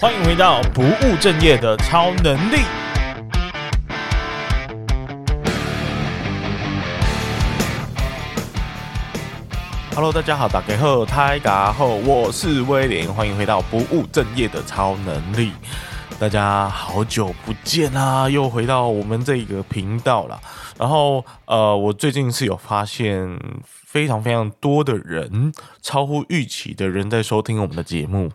欢迎回到不务正业的超能力。Hello，大家好，大家好，大家好，我是威廉，欢迎回到不务正业的超能力。大家好久不见啊，又回到我们这个频道了。然后，呃，我最近是有发现非常非常多的人，超乎预期的人在收听我们的节目，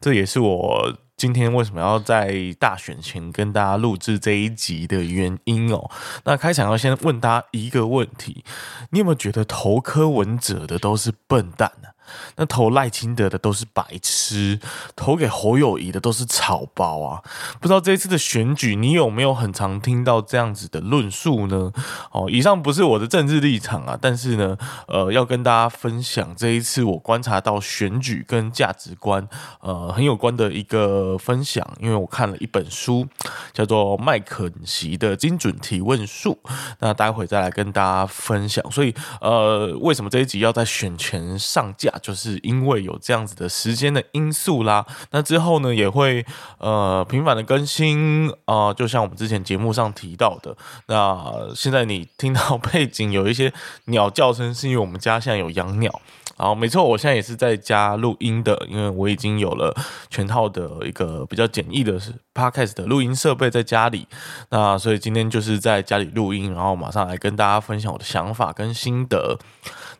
这也是我。今天为什么要在大选前跟大家录制这一集的原因哦？那开场要先问大家一个问题：你有没有觉得投柯文者的都是笨蛋呢？那投赖清德的都是白痴，投给侯友谊的都是草包啊！不知道这一次的选举，你有没有很常听到这样子的论述呢？哦，以上不是我的政治立场啊，但是呢，呃，要跟大家分享这一次我观察到选举跟价值观呃很有关的一个分享，因为我看了一本书，叫做麦肯锡的精准提问术，那待会再来跟大家分享。所以，呃，为什么这一集要在选前上架？就是因为有这样子的时间的因素啦，那之后呢也会呃频繁的更新啊、呃，就像我们之前节目上提到的，那现在你听到背景有一些鸟叫声，是因为我们家现在有养鸟。好，没错，我现在也是在家录音的，因为我已经有了全套的一个比较简易的 Podcast 的录音设备在家里，那所以今天就是在家里录音，然后马上来跟大家分享我的想法跟心得。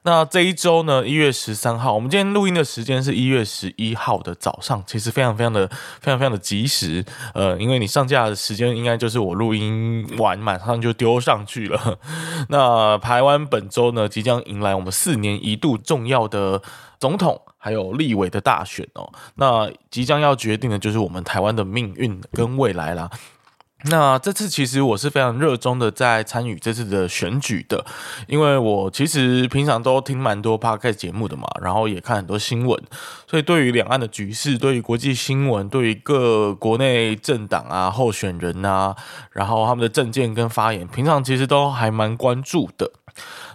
那这一周呢，一月十三号，我们今天录音的时间是一月十一号的早上，其实非常非常的非常非常的及时。呃，因为你上架的时间应该就是我录音完马上就丢上去了。那台湾本周呢，即将迎来我们四年一度重要的总统还有立委的大选哦。那即将要决定的就是我们台湾的命运跟未来啦。那这次其实我是非常热衷的在参与这次的选举的，因为我其实平常都听蛮多 Podcast 节目的嘛，然后也看很多新闻，所以对于两岸的局势、对于国际新闻、对于各国内政党啊、候选人啊，然后他们的政见跟发言，平常其实都还蛮关注的。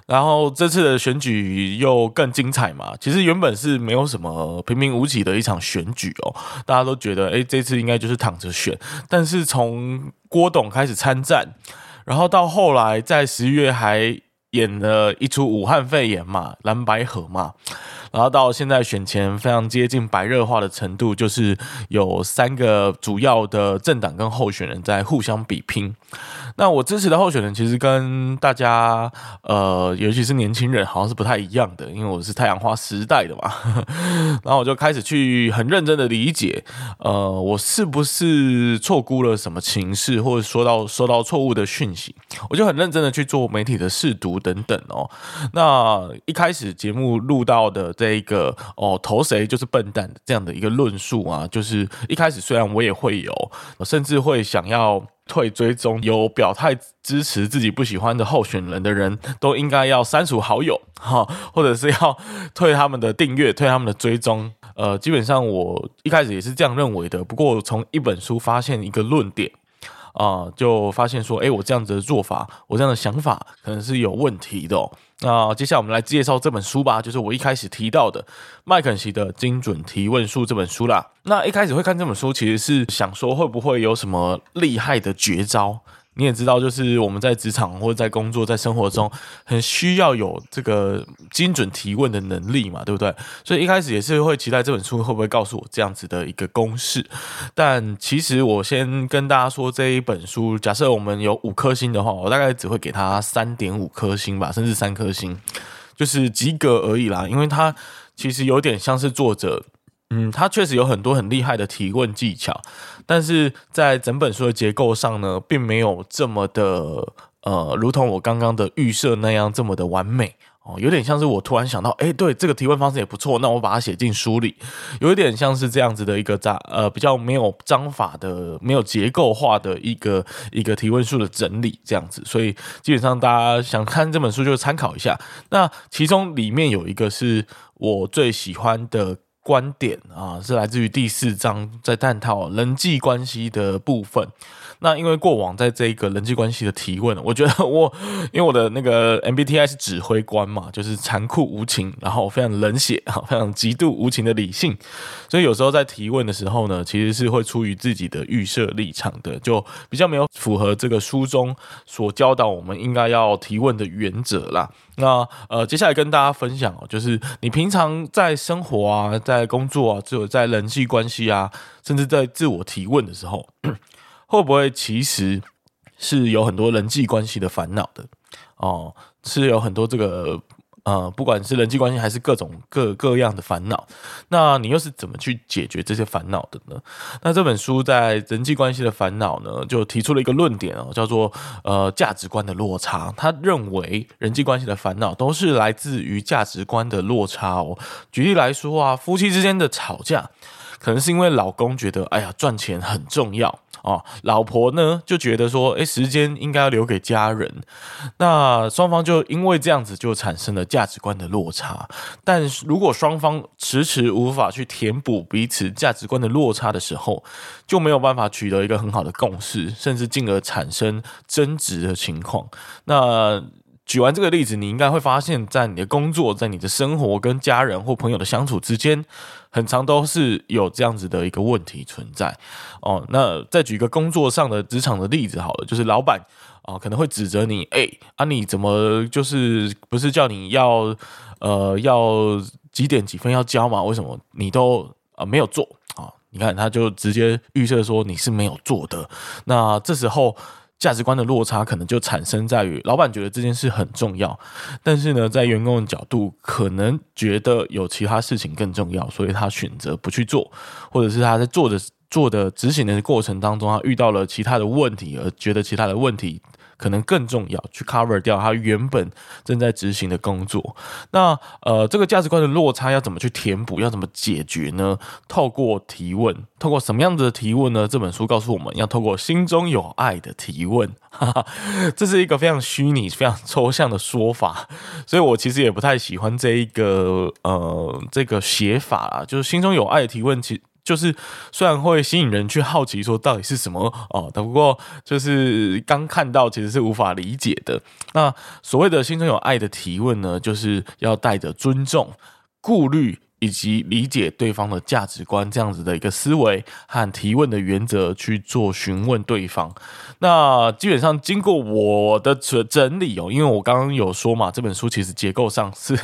然后这次的选举又更精彩嘛，其实原本是没有什么平平无奇的一场选举哦，大家都觉得，诶，这次应该就是躺着选。但是从郭董开始参战，然后到后来在十一月还演了一出武汉肺炎嘛，蓝白河嘛。然后到现在选前非常接近白热化的程度，就是有三个主要的政党跟候选人在互相比拼。那我支持的候选人其实跟大家，呃，尤其是年轻人，好像是不太一样的，因为我是太阳花时代的嘛。然后我就开始去很认真的理解，呃，我是不是错估了什么情势，或者说到收到错误的讯息，我就很认真的去做媒体的试读等等哦。那一开始节目录到的这一个哦，投谁就是笨蛋的这样的一个论述啊，就是一开始虽然我也会有，甚至会想要退追踪，有表态支持自己不喜欢的候选人的人都应该要删除好友哈，或者是要退他们的订阅，退他们的追踪。呃，基本上我一开始也是这样认为的，不过从一本书发现一个论点。啊，就发现说，哎，我这样子的做法，我这样的想法可能是有问题的哦。那接下来我们来介绍这本书吧，就是我一开始提到的麦肯锡的精准提问术这本书啦。那一开始会看这本书，其实是想说会不会有什么厉害的绝招。你也知道，就是我们在职场或者在工作、在生活中，很需要有这个精准提问的能力嘛，对不对？所以一开始也是会期待这本书会不会告诉我这样子的一个公式。但其实我先跟大家说，这一本书，假设我们有五颗星的话，我大概只会给它三点五颗星吧，甚至三颗星，就是及格而已啦。因为它其实有点像是作者。嗯，他确实有很多很厉害的提问技巧，但是在整本书的结构上呢，并没有这么的呃，如同我刚刚的预设那样这么的完美哦，有点像是我突然想到，哎，对，这个提问方式也不错，那我把它写进书里，有一点像是这样子的一个章，呃，比较没有章法的、没有结构化的一个一个提问术的整理这样子，所以基本上大家想看这本书就参考一下。那其中里面有一个是我最喜欢的。观点啊，是来自于第四章，在探讨人际关系的部分。那因为过往在这一个人际关系的提问，我觉得我因为我的那个 MBTI 是指挥官嘛，就是残酷无情，然后非常冷血，非常极度无情的理性，所以有时候在提问的时候呢，其实是会出于自己的预设立场的，就比较没有符合这个书中所教导我们应该要提问的原则啦。那呃，接下来跟大家分享哦，就是你平常在生活啊，在工作啊，只有在人际关系啊，甚至在自我提问的时候，会不会其实是有很多人际关系的烦恼的哦？是有很多这个。呃，不管是人际关系还是各种各各样的烦恼，那你又是怎么去解决这些烦恼的呢？那这本书在人际关系的烦恼呢，就提出了一个论点哦，叫做呃价值观的落差。他认为人际关系的烦恼都是来自于价值观的落差哦。举例来说啊，夫妻之间的吵架，可能是因为老公觉得，哎呀，赚钱很重要。哦，老婆呢就觉得说，诶，时间应该要留给家人，那双方就因为这样子就产生了价值观的落差。但如果双方迟迟无法去填补彼此价值观的落差的时候，就没有办法取得一个很好的共识，甚至进而产生争执的情况。那举完这个例子，你应该会发现，在你的工作、在你的生活跟家人或朋友的相处之间，很常都是有这样子的一个问题存在哦。那再举一个工作上的职场的例子好了，就是老板啊、可能会指责你，哎啊你怎么就是不是叫你要呃要几点几分要交嘛？为什么你都啊、没有做啊、你看他就直接预设说你是没有做的。那这时候。价值观的落差可能就产生在于，老板觉得这件事很重要，但是呢，在员工的角度，可能觉得有其他事情更重要，所以他选择不去做，或者是他在做的做的执行的过程当中，他遇到了其他的问题，而觉得其他的问题。可能更重要，去 cover 掉他原本正在执行的工作。那呃，这个价值观的落差要怎么去填补？要怎么解决呢？透过提问，透过什么样子的提问呢？这本书告诉我们要透过心中有爱的提问。哈哈，这是一个非常虚拟、非常抽象的说法，所以我其实也不太喜欢这一个呃这个写法啊。就是心中有爱的提问，其就是虽然会吸引人去好奇说到底是什么哦，但不过就是刚看到其实是无法理解的。那所谓的心中有爱的提问呢，就是要带着尊重、顾虑。以及理解对方的价值观，这样子的一个思维和提问的原则去做询问对方。那基本上经过我的整整理哦，因为我刚刚有说嘛，这本书其实结构上是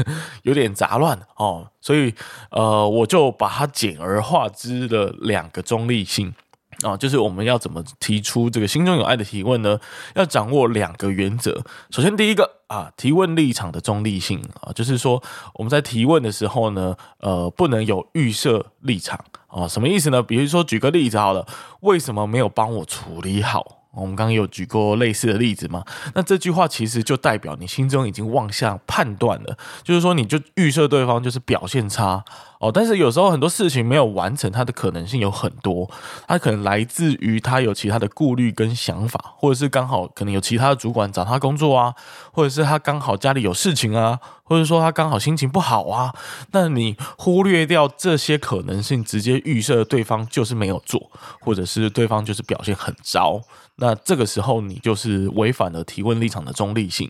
有点杂乱哦，所以呃，我就把它简而化之了两个中立性。啊，就是我们要怎么提出这个心中有爱的提问呢？要掌握两个原则。首先，第一个啊，提问立场的中立性啊，就是说我们在提问的时候呢，呃，不能有预设立场啊。什么意思呢？比如说，举个例子好了，为什么没有帮我处理好？我们刚刚有举过类似的例子嘛？那这句话其实就代表你心中已经妄下判断了，就是说你就预设对方就是表现差哦。但是有时候很多事情没有完成，它的可能性有很多，它可能来自于他有其他的顾虑跟想法，或者是刚好可能有其他的主管找他工作啊，或者是他刚好家里有事情啊，或者说他刚好心情不好啊。那你忽略掉这些可能性，直接预设对方就是没有做，或者是对方就是表现很糟。那这个时候，你就是违反了提问立场的中立性。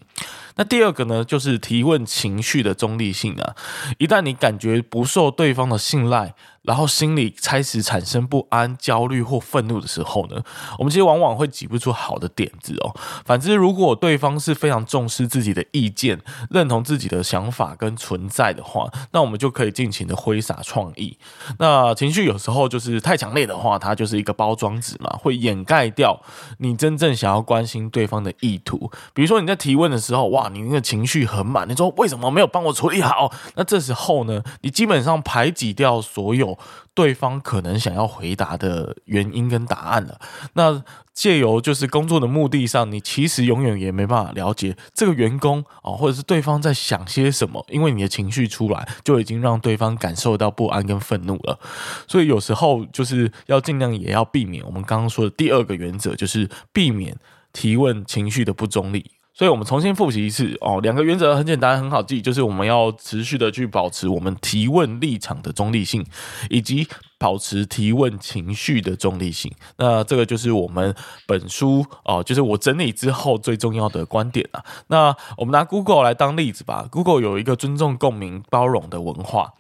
那第二个呢，就是提问情绪的中立性啊。一旦你感觉不受对方的信赖，然后心里开始产生不安、焦虑或愤怒的时候呢，我们其实往往会挤不出好的点子哦。反之，如果对方是非常重视自己的意见、认同自己的想法跟存在的话，那我们就可以尽情的挥洒创意。那情绪有时候就是太强烈的话，它就是一个包装纸嘛，会掩盖掉你真正想要关心对方的意图。比如说你在提问的时候，哇，你那个情绪很满，你说为什么没有帮我处理好？那这时候呢，你基本上排挤掉所有。对方可能想要回答的原因跟答案了。那借由就是工作的目的上，你其实永远也没办法了解这个员工啊，或者是对方在想些什么，因为你的情绪出来，就已经让对方感受到不安跟愤怒了。所以有时候就是要尽量也要避免我们刚刚说的第二个原则，就是避免提问情绪的不中立。所以我们重新复习一次哦。两个原则很简单，很好记，就是我们要持续的去保持我们提问立场的中立性，以及保持提问情绪的中立性。那这个就是我们本书哦，就是我整理之后最重要的观点啊。那我们拿 Google 来当例子吧。Google 有一个尊重、共鸣、包容的文化，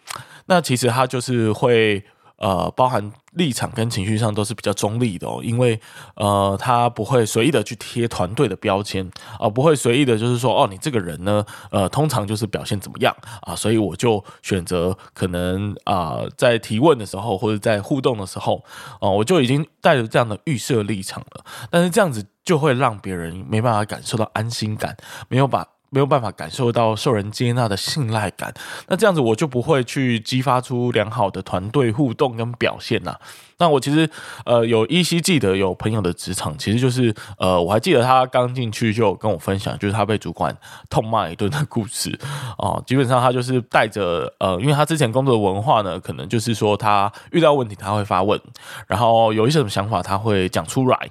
那其实它就是会。呃，包含立场跟情绪上都是比较中立的哦，因为呃，他不会随意的去贴团队的标签啊，不会随意的，就是说哦，你这个人呢，呃，通常就是表现怎么样啊，所以我就选择可能啊，在提问的时候或者在互动的时候，哦，我就已经带着这样的预设立场了，但是这样子就会让别人没办法感受到安心感，没有把。没有办法感受到受人接纳的信赖感，那这样子我就不会去激发出良好的团队互动跟表现呐、那我其实呃有依稀记得有朋友的职场，其实就是呃我还记得他刚进去就跟我分享，就是他被主管痛骂一顿的故事啊、呃。基本上他就是带着呃，因为他之前工作的文化呢，可能就是说他遇到问题他会发问，然后有一些什么想法他会讲出来。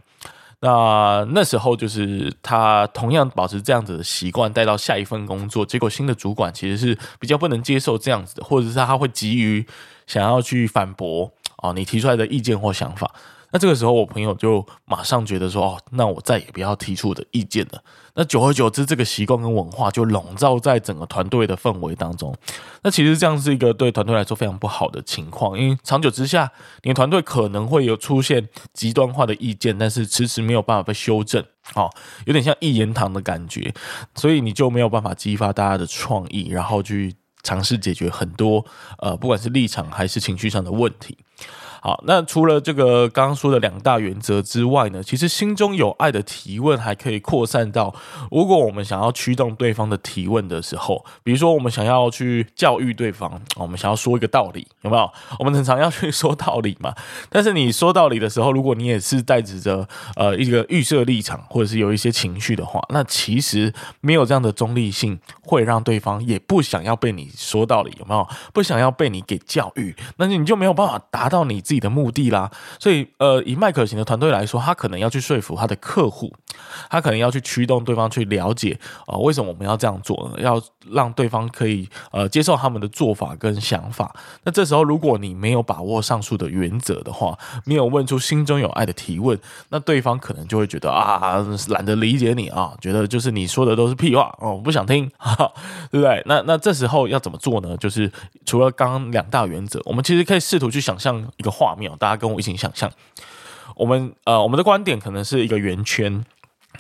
那那时候就是他同样保持这样子的习惯带到下一份工作，结果新的主管其实是比较不能接受这样子的，或者是他会急于想要去反驳哦你提出来的意见或想法。那这个时候，我朋友就马上觉得说：“哦，那我再也不要提出我的意见了。”那久而久之，这个习惯跟文化就笼罩在整个团队的氛围当中。那其实这样是一个对团队来说非常不好的情况，因为长久之下，你的团队可能会有出现极端化的意见，但是迟迟没有办法被修正，哦，有点像一言堂的感觉，所以你就没有办法激发大家的创意，然后去尝试解决很多呃，不管是立场还是情绪上的问题。好，那除了这个刚刚说的两大原则之外呢，其实心中有爱的提问还可以扩散到，如果我们想要驱动对方的提问的时候，比如说我们想要去教育对方，我们想要说一个道理，有没有？我们很常要去说道理嘛。但是你说道理的时候，如果你也是带着呃一个预设立场，或者是有一些情绪的话，那其实没有这样的中立性，会让对方也不想要被你说道理，有没有？不想要被你给教育，那你就没有办法达到你。自己的目的啦，所以呃，以麦可型的团队来说，他可能要去说服他的客户，他可能要去驱动对方去了解啊、为什么我们要这样做呢？要让对方可以呃接受他们的做法跟想法。那这时候，如果你没有把握上述的原则的话，没有问出心中有爱的提问，那对方可能就会觉得啊，懒得理解你啊，觉得就是你说的都是屁话哦，我不想听，哈，对不对？那那这时候要怎么做呢？就是除了刚刚两大原则，我们其实可以试图去想象一个。画面，大家跟我一起想象，我们呃，我们的观点可能是一个圆圈，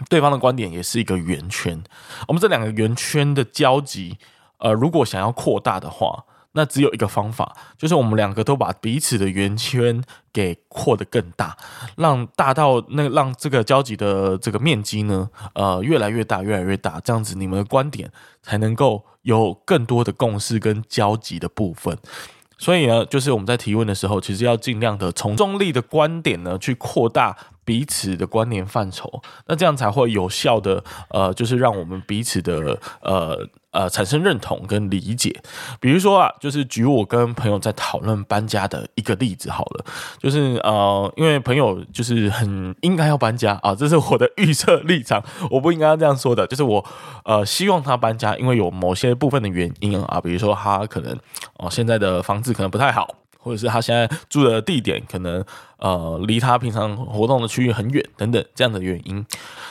对方的观点也是一个圆圈。我们这两个圆圈的交集，呃，如果想要扩大的话，那只有一个方法，就是我们两个都把彼此的圆圈给扩得更大，让大到那让这个交集的这个面积呢，呃，越来越大，越来越大，这样子你们的观点才能够有更多的共识跟交集的部分。所以呢，就是我们在提问的时候，其实要尽量的从中立的观点呢，去扩大彼此的关联范畴，那这样才会有效的，呃，就是让我们彼此的，呃。呃，产生认同跟理解，比如说啊，就是举我跟朋友在讨论搬家的一个例子好了，就是呃，因为朋友就是很应该要搬家啊，这是我的预设立场，我不应该这样说的，就是我呃希望他搬家，因为有某些部分的原因啊，比如说他可能哦、现在的房子可能不太好。或者是他现在住的地点可能呃离他平常活动的区域很远等等这样的原因，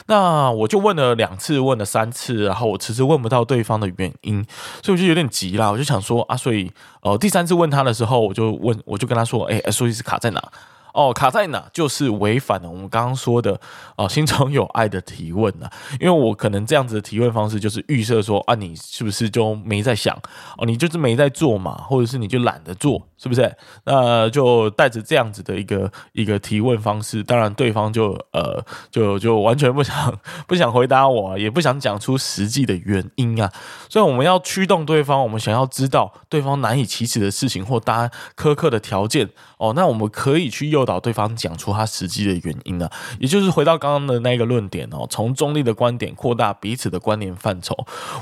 那我就问了两次，问了三次，然后我迟迟问不到对方的原因，所以我就有点急了，我就想说啊，所以呃第三次问他的时候，我就问我就跟他说，哎，SOS 卡在哪？哦，卡在哪？就是违反了我们刚刚说的哦，心中有爱的提问啊。因为我可能这样子的提问方式，就是预设说啊，你是不是就没在想哦？你就是没在做嘛，或者是你就懒得做，是不是？那就带着这样子的一个一个提问方式，当然对方就呃就就完全不想不想回答我，也不想讲出实际的原因啊。所以我们要驱动对方，我们想要知道对方难以启齿的事情或答苛刻的条件哦，那我们可以去。诱导对方讲出他实际的原因呢，也就是回到刚刚的那个论点哦，从中立的观点扩大彼此的关联范畴。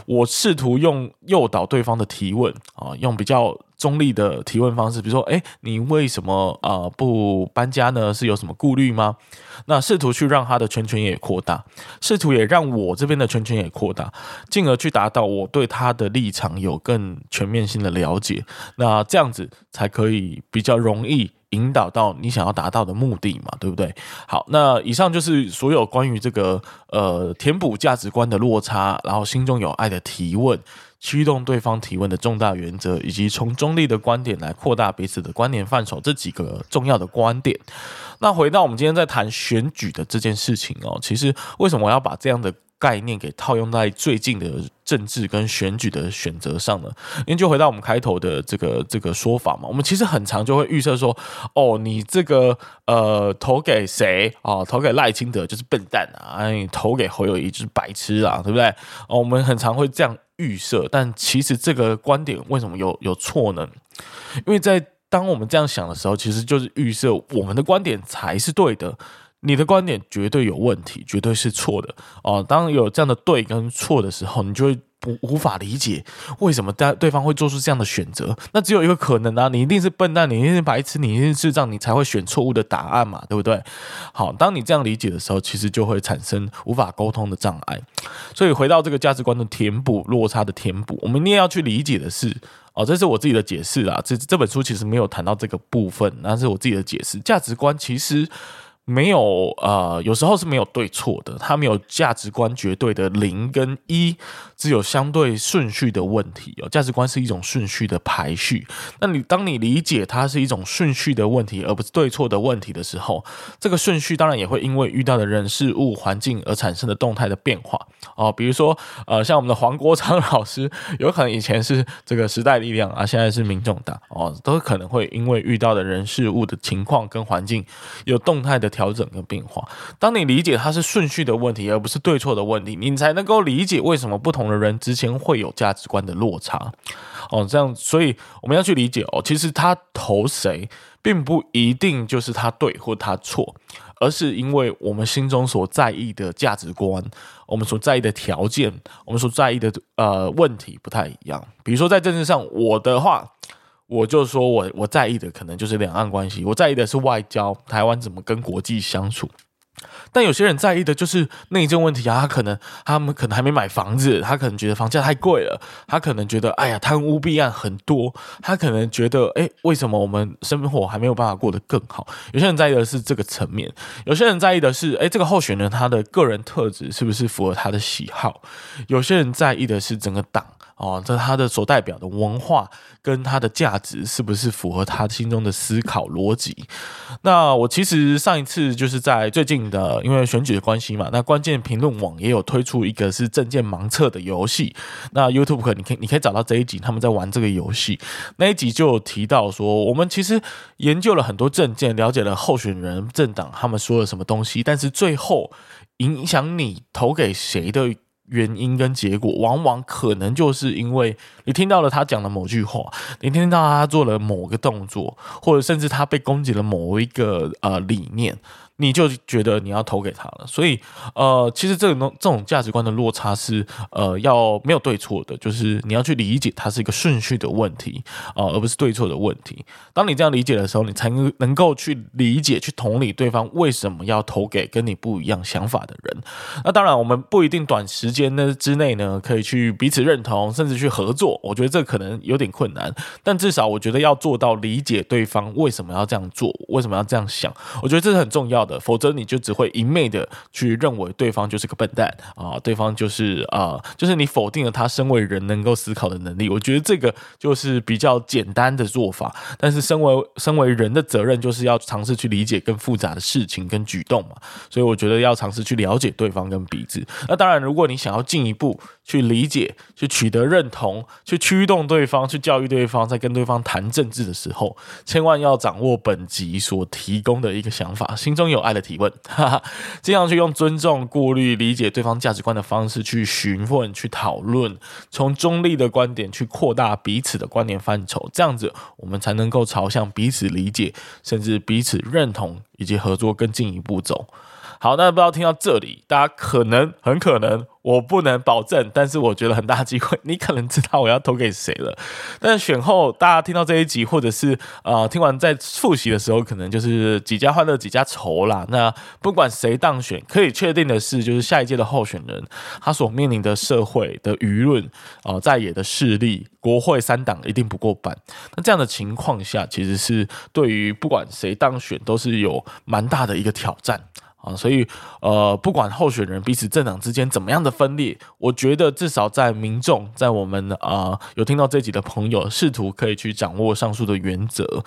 我试图用诱导对方的提问啊，用比较中立的提问方式，比如说，哎，你为什么呃不搬家呢？是有什么顾虑吗？那试图去让他的圈圈也扩大，试图也让我这边的圈圈也扩大，进而去达到我对他的立场有更全面性的了解。那这样子才可以比较容易引导到你想要达到的目的嘛，对不对？好，那以上就是所有关于这个呃填补价值观的落差，然后心中有爱的提问。驱动对方提问的重大原则，以及从中立的观点来扩大彼此的观点范畴，这几个重要的观点。那回到我们今天在谈选举的这件事情哦，其实为什么我要把这样的概念给套用在最近的政治跟选举的选择上呢？因为就回到我们开头的这个这个说法嘛，我们其实很常就会预测说，哦，你这个呃投给谁啊？投给赖清德就是笨蛋啊，你投给侯友谊就是白痴啊，对不对？哦，我们很常会这样。预设，但其实这个观点为什么有有错呢？因为在当我们这样想的时候，其实就是预设我们的观点才是对的，你的观点绝对有问题，绝对是错的哦。当有这样的对跟错的时候，你就会。无无法理解为什么对对方会做出这样的选择？那只有一个可能啊，你一定是笨蛋，你一定是白痴，你一定是智障，你才会选错误的答案嘛，对不对？好，当你这样理解的时候，其实就会产生无法沟通的障碍。所以回到这个价值观的填补落差的填补，我们一定要去理解的是，哦，这是我自己的解释啦。这这本书其实没有谈到这个部分，那是我自己的解释。价值观其实。没有，呃，有时候是没有对错的，它没有价值观绝对的零跟一，只有相对顺序的问题哦。价值观是一种顺序的排序，那你当你理解它是一种顺序的问题，而不是对错的问题的时候，这个顺序当然也会因为遇到的人事物环境而产生的动态的变化哦。比如说，呃，像我们的黄国昌老师，有可能以前是这个时代力量啊，现在是民众党哦，都可能会因为遇到的人事物的情况跟环境有动态的。调整跟变化。当你理解它是顺序的问题，而不是对错的问题，你才能够理解为什么不同的人之间会有价值观的落差。哦，这样，所以我们要去理解哦，其实他投谁，并不一定就是他对或他错，而是因为我们心中所在意的价值观，我们所在意的条件，我们所在意的呃问题不太一样。比如说在政治上，我的话。我就说我，我在意的可能就是两岸关系，我在意的是外交，台湾怎么跟国际相处。但有些人在意的就是内政问题啊，他可能他们可能还没买房子，他可能觉得房价太贵了，他可能觉得哎呀贪污弊案很多，他可能觉得哎为什么我们生活还没有办法过得更好？有些人在意的是这个层面，有些人在意的是哎这个候选人他的个人特质是不是符合他的喜好？有些人在意的是整个党。哦，这他的所代表的文化跟他的价值是不是符合他心中的思考逻辑？那我其实上一次就是在最近的，因为选举的关系嘛，那关键评论网也有推出一个是证件盲测的游戏。那 YouTube 你可以你可以找到这一集，他们在玩这个游戏。那一集就有提到说，我们其实研究了很多证件，了解了候选人、政党他们说了什么东西，但是最后影响你投给谁的。原因跟结果，往往可能就是因为你听到了他讲的某句话，你听到他做了某个动作，或者甚至他被攻击了某一个呃理念。你就觉得你要投给他了，所以呃，其实这种这种价值观的落差是呃要没有对错的，就是你要去理解它是一个顺序的问题啊、而不是对错的问题。当你这样理解的时候，你才能能够去理解、去同理对方为什么要投给跟你不一样想法的人。那当然，我们不一定短时间呢之内呢可以去彼此认同，甚至去合作。我觉得这可能有点困难，但至少我觉得要做到理解对方为什么要这样做，为什么要这样想，我觉得这是很重要否则你就只会一昧的去认为对方就是个笨蛋啊，对方就是啊，就是你否定了他身为人能够思考的能力。我觉得这个就是比较简单的做法，但是身为身为人的责任就是要尝试去理解更复杂的事情跟举动嘛。所以我觉得要尝试去了解对方跟彼此。那当然，如果你想要进一步去理解、去取得认同、去驱动对方、去教育对方，在跟对方谈政治的时候，千万要掌握本集所提供的一个想法，心中有。爱的提问，哈哈，这样去用尊重、过滤、理解对方价值观的方式去询问、去讨论，从中立的观点去扩大彼此的观点范畴，这样子我们才能够朝向彼此理解，甚至彼此认同以及合作更进一步走。好，那不知道听到这里，大家可能很可能。我不能保证，但是我觉得很大机会，你可能知道我要投给谁了。但选后，大家听到这一集，或者是呃听完在复习的时候，可能就是几家欢乐几家愁啦。那不管谁当选，可以确定的是，就是下一届的候选人，他所面临的社会的舆论啊、在野的势力，国会三党一定不过半。那这样的情况下，其实是对于不管谁当选，都是有蛮大的一个挑战。啊，所以呃，不管候选人彼此政党之间怎么样的分裂，我觉得至少在民众，在我们啊、有听到这集的朋友，试图可以去掌握上述的原则。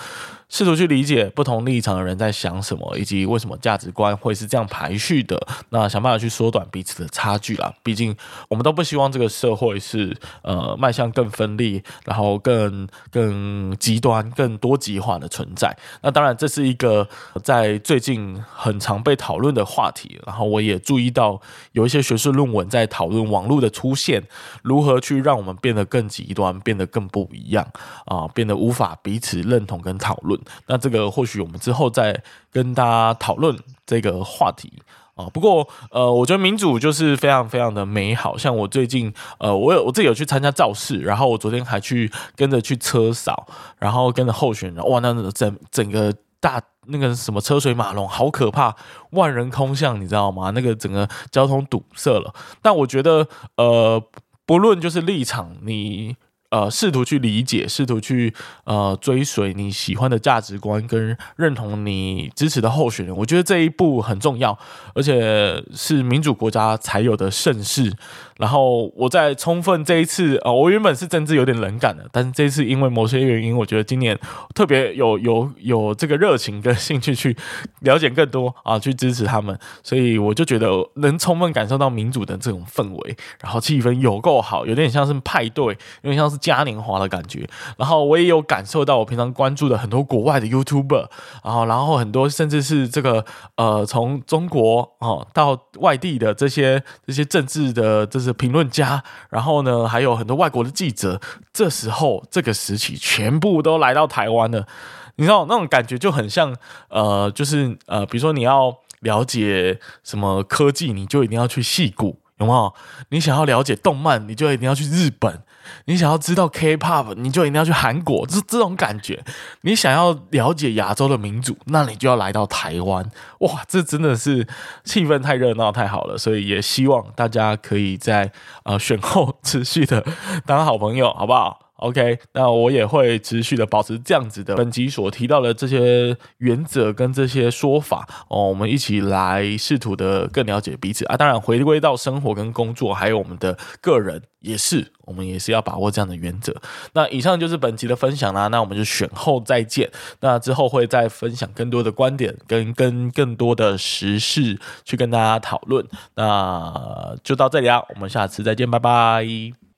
试图去理解不同立场的人在想什么，以及为什么价值观会是这样排序的。那想办法去缩短彼此的差距啦。毕竟我们都不希望这个社会是呃迈向更分裂，然后更更极端、更多极化的存在。那当然，这是一个在最近很常被讨论的话题。然后我也注意到有一些学术论文在讨论网络的出现如何去让我们变得更极端，变得更不一样啊，变得无法彼此认同跟讨论。那这个或许我们之后再跟大家讨论这个话题啊。不过呃，我觉得民主就是非常非常的美好。像我最近呃，我有我自己有去参加造势，然后我昨天还去跟着去车扫，然后跟着候选人，哇，那整整个大那个什么车水马龙，好可怕，万人空巷，你知道吗？那个整个交通堵塞了。但我觉得呃，不论就是立场，你。呃，试图去理解，试图去呃追随你喜欢的价值观，跟认同你支持的候选人，我觉得这一步很重要，而且是民主国家才有的盛事。然后我在充分这一次，呃，我原本是政治有点冷感的，但是这次因为某些原因，我觉得今年特别有有有这个热情跟兴趣去了解更多啊，去支持他们，所以我就觉得能充分感受到民主的这种氛围，然后气氛有够好，有点像是派对，有点像是嘉年华的感觉。然后我也有感受到我平常关注的很多国外的 YouTuber，然后然后很多甚至是这个呃从中国哦到外地的这些这些政治的这些。评论家，然后呢，还有很多外国的记者，这时候这个时期全部都来到台湾了。你知道那种感觉就很像，呃，就是呃，比如说你要了解什么科技，你就一定要去戏谷，有没有？你想要了解动漫，你就一定要去日本。你想要知道 K-pop，你就一定要去韩国，这这种感觉。你想要了解亚洲的民主，那你就要来到台湾。哇，这真的是气氛太热闹，太好了。所以也希望大家可以在呃选后持续的当好朋友，好不好？OK，那我也会持续的保持这样子的。本集所提到的这些原则跟这些说法哦，我们一起来试图的更了解彼此啊。当然，回归到生活跟工作，还有我们的个人，也是我们也是要把握这样的原则。那以上就是本集的分享啦。那我们就选后再见。那之后会再分享更多的观点，跟跟更多的时事去跟大家讨论。那就到这里啦，我们下次再见，拜拜。